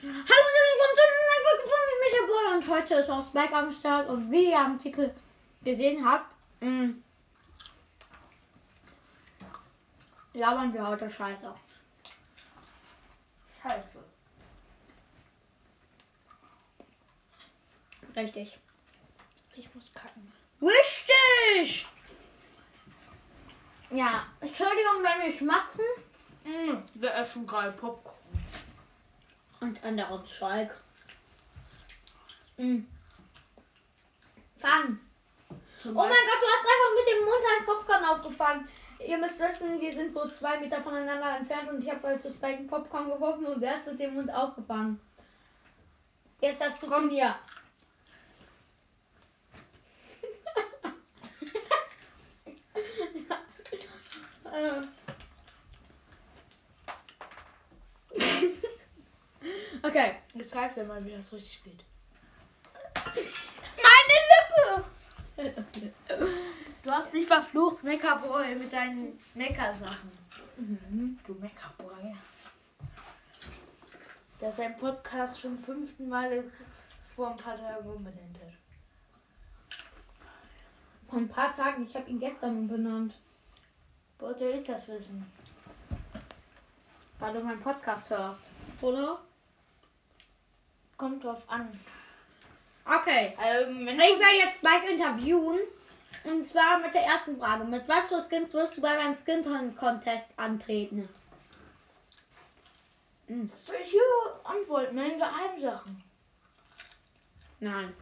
Hallo und willkommen zu einer Folge von Michael Bull und heute ist auch Spike am Start und wie ihr am Titel gesehen habt, mh, labern wir heute Scheiße. Scheiße. Richtig. Ich muss kacken. Richtig! Ja, Entschuldigung, wenn wir schmatzen Mm, wir essen gerade Popcorn. Und anderen Zeug. Mm. Fang! Zum Oh mein Gott, du hast einfach mit dem Mund ein Popcorn aufgefangen. Ihr müsst wissen, wir sind so zwei Meter voneinander entfernt und ich habe halt zu Spike ein Popcorn geworfen und er hat mit dem Mund aufgefangen. Jetzt darfst du zu mir. Äh. Okay. Jetzt zeig dir mal, wie das richtig geht. Meine Lippe! Du hast mich verflucht, Meckerboy, mit deinen Meckersachen. Mhm. Du Meckerboy. Der sein Podcast schon fünften Mal vor ein paar Tagen umbenannt hat. Vor ein paar Tagen, ich habe ihn gestern umbenannt. Wollte ich das wissen? Weil du meinen Podcast hörst. Oder? Kommt drauf an. Okay. Wenn Ich werde jetzt Mike interviewen. Und zwar mit der ersten Frage. Mit was für Skins wirst du bei meinem Skin Contest antreten? Hm, Das soll ich hier antworten, meine Geheimsachen. Nein.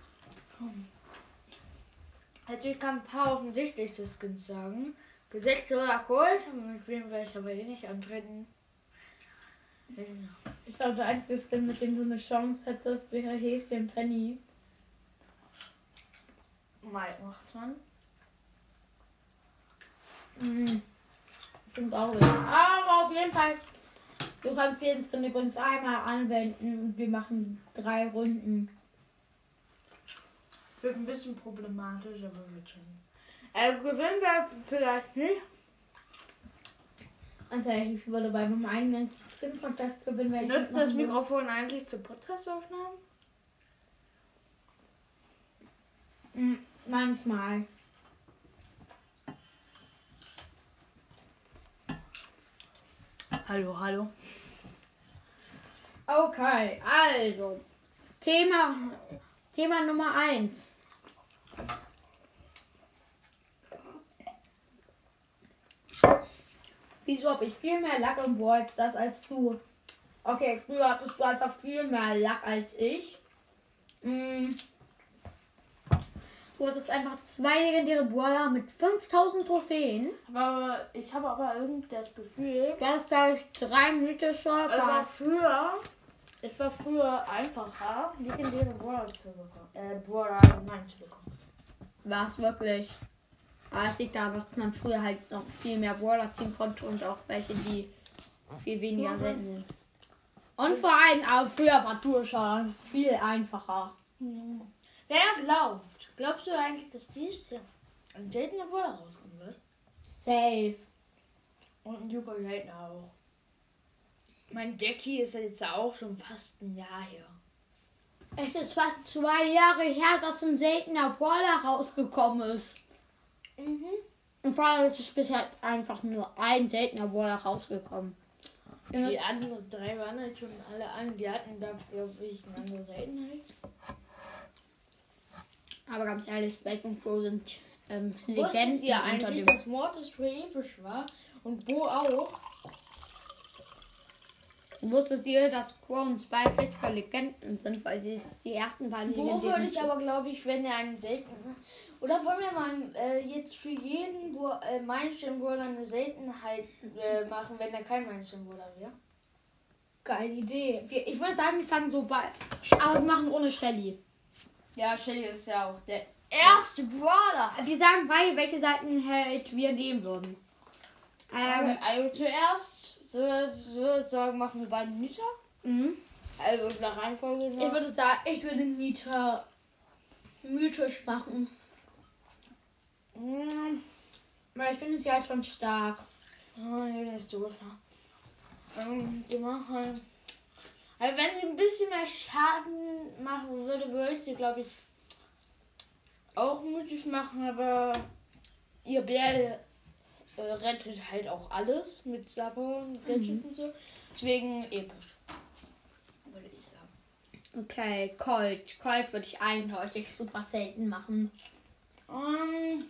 Also ich kann ein paar offensichtliche Skins sagen. Gesetzt oder Gold, mit wem werde ich aber eh nicht antreten. Ich glaube, der einzige Skin, mit dem du eine Chance hättest, wäre Häschen Penny. Mike Machsmann. Mhm. Stimmt auch nicht. Aber auf jeden Fall, du kannst jeden Skin übrigens einmal anwenden und wir machen drei Runden. Wird ein bisschen problematisch, aber wird schon. Äh, gewinnen wir vielleicht nicht. Also ich würde bei meinem eigenen Skin Contest gewinnen, wenn ich Nutzt das. Mikrofon eigentlich zur Podcastaufnahme? Mhm, Manchmal. Hallo, hallo. Okay, also Thema Thema Nummer 1. Wieso habe ich viel mehr Lack im Brawl Stars als du? Okay, früher hattest du einfach viel mehr Lack als ich. Mm. Du hattest einfach zwei legendäre Brawler mit 5000 Trophäen. Aber ich habe aber irgendwie das Gefühl, glaube ich, drei mythische. es war früher, es war früher einfacher, legendäre Brawler zu bekommen. Äh, Brawler allgemein zu bekommen. War es wirklich. Es liegt daran, dass man früher halt noch viel mehr Brawler ziehen konnte und auch welche, die viel weniger Mhm. selten sind. Und vor allem auch früher war Durchschauen viel einfacher. Wer glaubt? Glaubst du eigentlich, dass dies Jahr ein seltener Brawler rauskommen wird? Safe. Und ein super seltener auch. Mein Jackie ist jetzt auch schon fast ein Jahr her. Es ist fast zwei Jahre her, dass ein seltener Brawler rausgekommen ist. Mhm. Und vor allem ist bisher einfach nur ein seltener Brawler rausgekommen. Die anderen drei waren halt schon alle an. Die hatten da, glaube ich, eine andere Seltenheit. Aber ganz ehrlich, Spike und Crow sind ähm, Legenden ihr unter eigentlich, dem. dass Mortis für episch war? Und Bo auch? Wusstet ihr, dass Crow und Spike richtige Legenden sind, weil sie es die ersten beiden legendären würde ich aber, glaube ich, wenn er einen seltenen. Oder wollen wir mal äh, jetzt für jeden Bo äh, Meilenstein-Brawler eine Seltenheit äh, machen, wenn er kein Meilenstein-Brawler wäre? Geile Idee. Wir, ich würde sagen, wir fangen so bei. Aber wir machen ohne Shelly. Ja, Shelly ist ja auch der erste Brawler. Wir sagen beide, welche Seiten halt wir nehmen würden. Ähm, also zuerst, so, so sagen, machen wir beide Nita. mhm. Also nach Reihenfolge. ich würde sagen, ich würde Nita mythisch machen. Mm, Weil ich finde sie halt schon stark. Oh, nee, nicht so stark. Ähm, die machen Also wenn sie ein bisschen mehr Schaden machen würde, würde ich sie, glaube ich, auch mutig machen, aber ihr Bär äh, rettet halt auch alles mit Sabber und Gadget und so. Deswegen episch. Würde ich sagen. Okay, Colt. Colt würde ich eindeutig super selten machen. Ähm,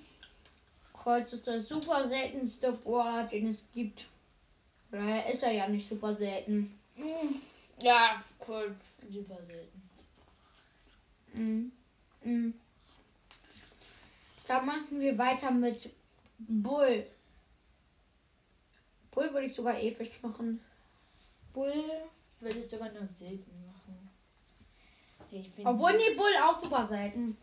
Colt ist der super seltenste Brawler, den es gibt. Daher ist er ja nicht super selten. mm, ja, cool. Super selten. Mhm. Mhm. Dann machen wir weiter mit Bull. Bull würde ich sogar episch machen. Bull würde ich sogar nur selten machen. Ich Obwohl, nee, Bull auch super selten.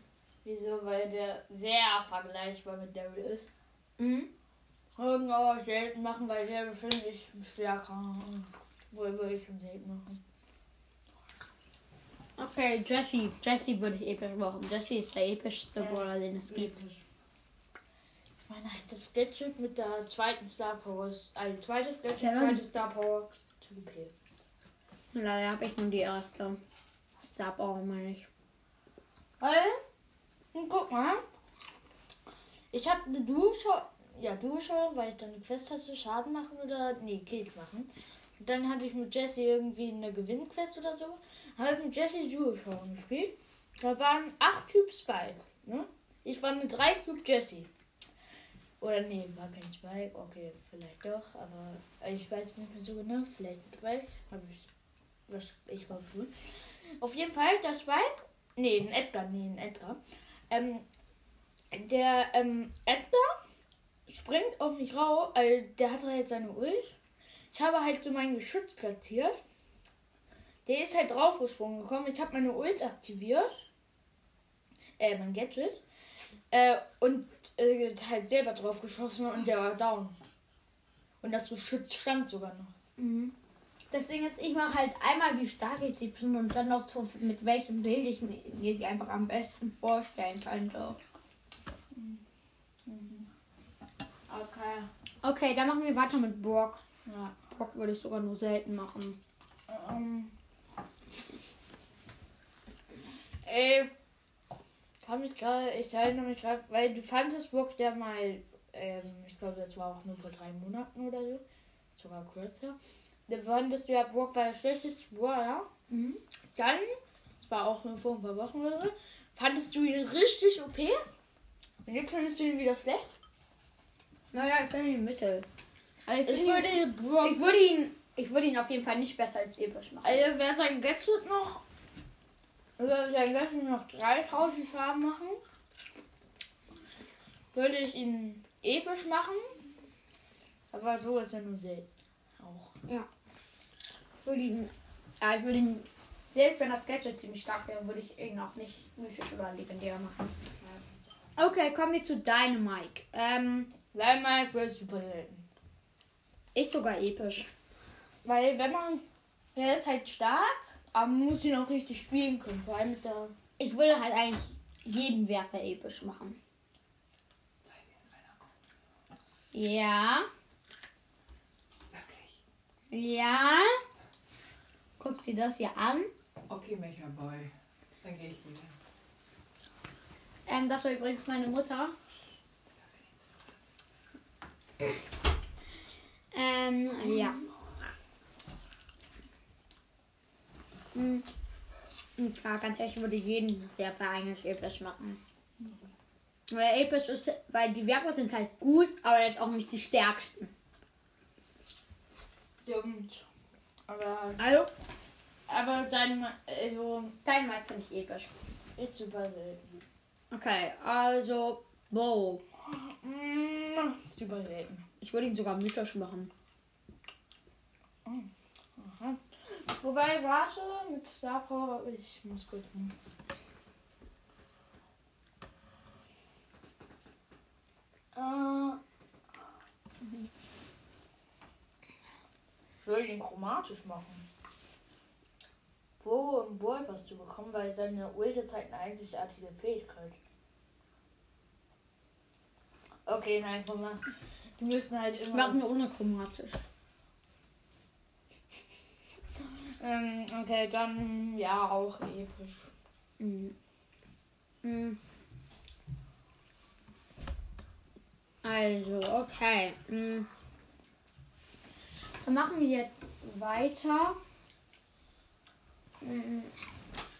Wieso? Weil der sehr vergleichbar mit Daryl ist. Mhm. Irgend aber selten machen, weil der bestimmt ist stärker. Wohl würde ich schon selten machen. Okay, Jesse. Jesse würde ich episch machen. Jesse ist der epischste. Brawler, den es gibt. Ich meine, halt das Gadget mit der zweiten Star Power ist. Also zweites Gadget, Ja. zweite Star Power zu OP. Leider habe ich nur die erste. Star Power, meine ich. Und guck mal. Ich habe eine Dusche. Ja, Dusche, weil ich dann eine Quest hatte, Schaden machen oder. Nee, Kills machen. Und dann hatte ich mit Jesse irgendwie eine Gewinnquest oder so. Habe ich mit Jesse Dusche gespielt. Da waren 8 Cube Spike. Ne? Ich war eine 3 Cube Jesse. Oder nee, war kein Spike. Okay, vielleicht doch, aber ich weiß es nicht mehr so genau. Vielleicht ein Spike. Habe ich. Was, ich glaube schon. Auf jeden Fall, der Spike. Nee, ein Edgar. Nee, ein Edgar. Ähm, der ähm, Edgar springt auf mich raus. Also der hat halt seine Ult. Ich habe halt so mein Geschütz platziert. Der ist halt draufgesprungen gekommen. Ich habe meine Ult aktiviert. Äh, mein Gadget. Äh, und äh, halt selber drauf geschossen und der war down. Und das Geschütz stand sogar noch. Mhm. Das Ding ist, ich mache halt einmal, wie stark ich sie finde und dann noch so, mit welchem Bild ich mir sie einfach am besten vorstellen könnte. Okay. Okay, dann machen wir weiter mit Brock. Ja. Brock würde ich sogar nur selten machen. Ähm. Ey. Kann mich gerade, ich erinnere mich gerade, weil du fandest Brock ja mal, ähm, ich glaube, das war auch nur vor drei Monaten oder so, sogar kürzer. Da fandest du ja Brock war der schlechteste Brawler. Mhm. Dann, das war auch nur vor ein paar Wochen oder so, fandest du ihn richtig OP. Und jetzt findest du ihn wieder schlecht. Naja, ich finde ihn mittel. Also ich, Ich würde ihn, Brock, ich würde ihn, ich würde ihn auf jeden Fall nicht besser als episch machen. also wer sein Gadget noch, wer sein Gadget noch 3000 Schaden machen, würde ich ihn episch machen. Aber so ist er nur selten. Auch. Ich würde ihn, ja, ich würde ihn, selbst wenn das Gadget ziemlich stark wäre, würde ich ihn auch nicht mythisch oder legendär machen. Okay, kommen wir zu Dynamike. Ähm, mal für super selten. ist sogar episch. Weil wenn man, der ist halt stark, aber man muss ihn auch richtig spielen können. Vor allem mit der Ich würde halt eigentlich jeden Werfer episch machen. Ja, Wirklich? ja. Guck dir das hier an. Okay, Mecha Boy. Dann gehe ich wieder. Ähm, das war übrigens meine Mutter. Ähm, ja. Hm. Und klar, ganz ehrlich, ich würde jeden Werfer eigentlich episch machen. Weil episch ist, weil die Werfer sind halt gut, aber jetzt auch nicht die stärksten. Stimmt. Aber, Also, aber dann, also, dein Mike finde ich episch. ist super selten. Okay, also, wow. Mm, super selten. Ich würde ihn sogar mythisch machen. Aha. Wobei, warte, mit Star Power, ich muss gucken. Äh, ich will ihn chromatisch machen. Wo und Boy hast du bekommen, weil seine Ulte zeigt eine einzigartige Fähigkeit. Okay, nein, guck mal. Die müssen halt Wir immer. machen nur ohne chromatisch. Ähm, okay, dann ja auch episch. Mhm. Mhm. Also, okay. Mhm. Dann machen wir jetzt weiter mhm.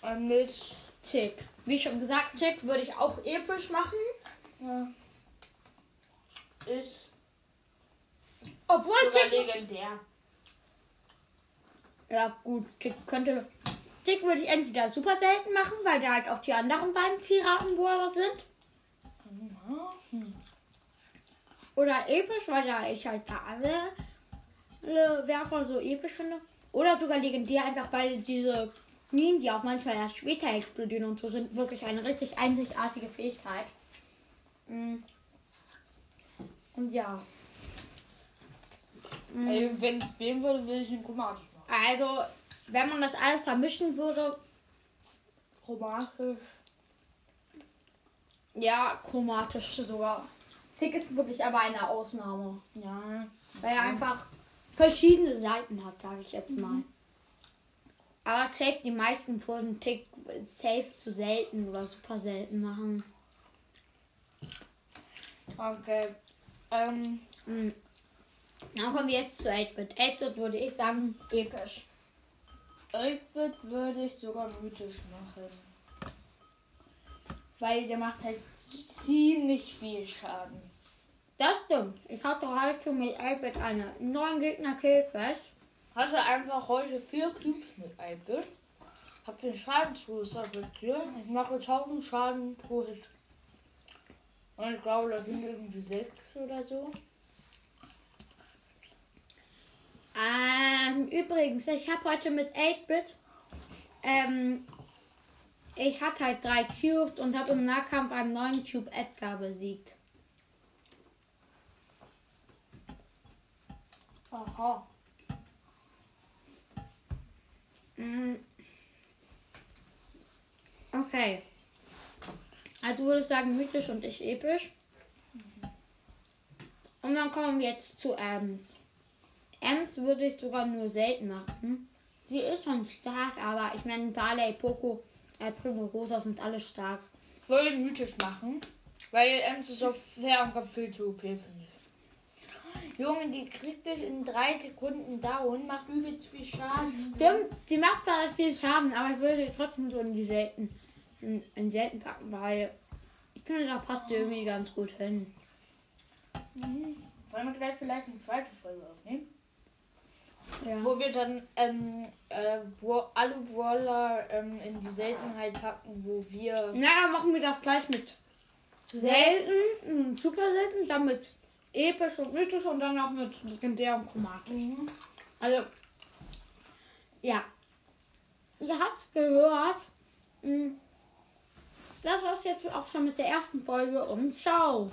Äh, mit Tick. Wie schon gesagt, Tick würde ich auch episch machen. ja, ist Obwohl Tick. legendär. Ja, gut, Tick könnte. Tick würde ich entweder super selten machen, weil da halt auch die anderen beiden Piratenbohrer sind. Hm. Oder episch, weil da ich halt da alle, Werfer so episch finde. Oder sogar legendär, einfach weil diese Minen, die auch manchmal erst später explodieren und so, sind wirklich eine richtig einzigartige Fähigkeit. Mm. Und ja. Mm. Ey, Wenn es gehen würde, würde ich ihn chromatisch machen. Also, wenn man das alles vermischen würde, Chromatisch. ja, chromatisch sogar. Tick ist wirklich aber eine Ausnahme. Ja. Weil er einfach verschiedene Seiten hat, sage ich jetzt mal. Aber safe, die meisten würden Tick safe zu selten oder super selten machen. Okay. Ähm, Mhm. Dann kommen wir jetzt zu 8-Bit. 8-Bit würde ich sagen, episch. 8-Bit würde ich sogar mythisch machen. Weil der macht halt ziemlich viel Schaden. Das stimmt. Ich hatte heute mit 8-Bit eine neuen Gegner Killquest. Hatte einfach heute vier Cubes mit 8-Bit. Hab den Schadensbooster mit hier. Ich mache 1000 Schaden pro Hit. Und ich glaube, das sind irgendwie sechs oder so. Ähm, übrigens, ich habe heute mit 8-Bit, ähm, ich hatte halt drei Cubes und habe im Nahkampf einen neuen Cube Edgar besiegt. Aha. Mm. Okay. Also du würdest sagen mythisch und ich episch. Und dann kommen wir jetzt zu Ems. Ems würde ich sogar nur selten machen. Sie ist schon stark, aber ich meine Barley, Poco, äh, Primo Rosa sind alle stark. Ich würde ihn mythisch machen. Weil Ems ist auf Fernkampf viel zu OP, finde ich. Junge, die kriegt dich in drei Sekunden down, macht übelst viel Schaden. Stimmt, sie macht zwar viel Schaden, aber ich würde sie trotzdem so in die selten, in, in selten packen, weil ich finde, da passt sie irgendwie ganz gut hin. Wollen wir gleich vielleicht eine zweite Folge aufnehmen? Ja. Wo wir dann ähm, äh, wo alle Brawler ähm, in die Seltenheit packen, wo wir. Na, dann machen wir das gleich mit selten, mm, super selten, dann mit episch und mythisch und dann auch mit legendär und chromatisch. Also, ja. Ihr habt gehört. Mm, Das war's jetzt auch schon mit der ersten Folge und ciao.